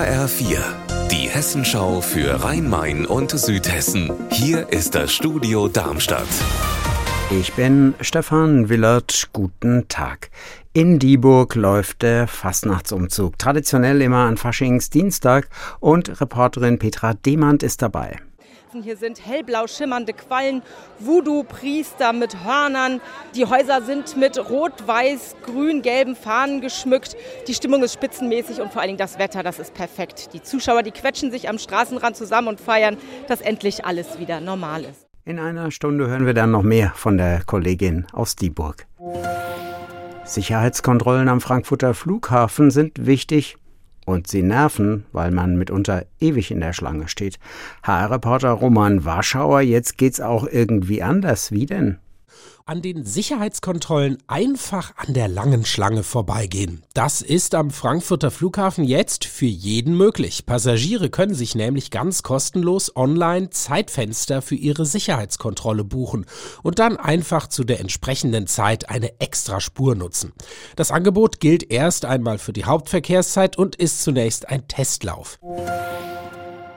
HR4, die Hessenschau für Rhein-Main und Südhessen. Hier ist das Studio Darmstadt. Ich bin Stefan Willert. Guten Tag. In Dieburg läuft der Fastnachtsumzug. Traditionell immer an Faschingsdienstag und Reporterin Petra Demand ist dabei. Hier sind hellblau schimmernde Quallen, Voodoo-Priester mit Hörnern. Die Häuser sind mit rot, weiß, grün, gelben Fahnen geschmückt. Die Stimmung ist spitzenmäßig und vor allen Dingen das Wetter, das ist perfekt. Die Zuschauer, die quetschen sich am Straßenrand zusammen und feiern, dass endlich alles wieder normal ist. In einer Stunde hören wir dann noch mehr von der Kollegin aus Dieburg. Sicherheitskontrollen am Frankfurter Flughafen sind wichtig und sie nerven, weil man mitunter ewig in der Schlange steht. HR-Reporter Roman Warschauer, jetzt geht's auch irgendwie anders. Wie denn? An den Sicherheitskontrollen einfach an der langen Schlange vorbeigehen. Das ist am Frankfurter Flughafen jetzt für jeden möglich. Passagiere können sich nämlich ganz kostenlos online Zeitfenster für ihre Sicherheitskontrolle buchen und dann einfach zu der entsprechenden Zeit eine extra Spur nutzen. Das Angebot gilt erst einmal für die Hauptverkehrszeit und ist zunächst ein Testlauf.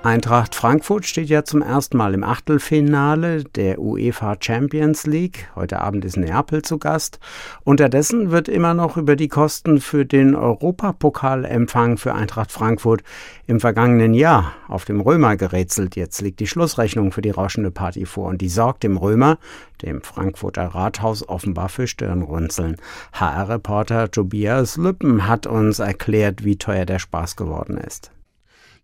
Eintracht Frankfurt steht ja zum ersten Mal im Achtelfinale der UEFA Champions League. Heute Abend ist Neapel zu Gast. Unterdessen wird immer noch über die Kosten für den Europapokalempfang für Eintracht Frankfurt im vergangenen Jahr auf dem Römer gerätselt. Jetzt liegt die Schlussrechnung für die rauschende Party vor und die sorgt dem Römer, dem Frankfurter Rathaus, offenbar für Stirnrunzeln. HR-Reporter Tobias Lüppen hat uns erklärt, wie teuer der Spaß geworden ist.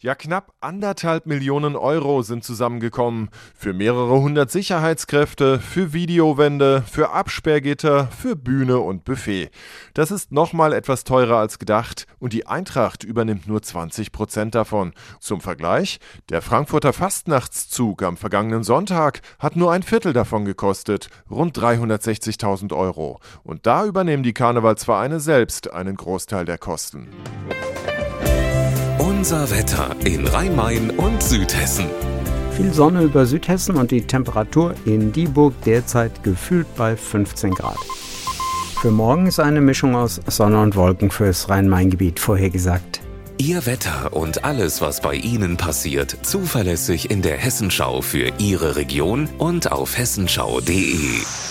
Ja, knapp anderthalb Millionen Euro sind zusammengekommen. Für mehrere hundert Sicherheitskräfte, für Videowände, für Absperrgitter, für Bühne und Buffet. Das ist nochmal etwas teurer als gedacht und die Eintracht übernimmt nur 20 Prozent davon. Zum Vergleich, der Frankfurter Fastnachtszug am vergangenen Sonntag hat nur ein Viertel davon gekostet, rund 360.000 Euro. Und da übernehmen die Karnevalsvereine selbst einen Großteil der Kosten. Unser Wetter in Rhein-Main und Südhessen. Viel Sonne über Südhessen und die Temperatur in Dieburg derzeit gefühlt bei 15 Grad. Für morgen ist eine Mischung aus Sonne und Wolken fürs Rhein-Main-Gebiet vorhergesagt. Ihr Wetter und alles, was bei Ihnen passiert, zuverlässig in der Hessenschau für Ihre Region und auf hessenschau.de.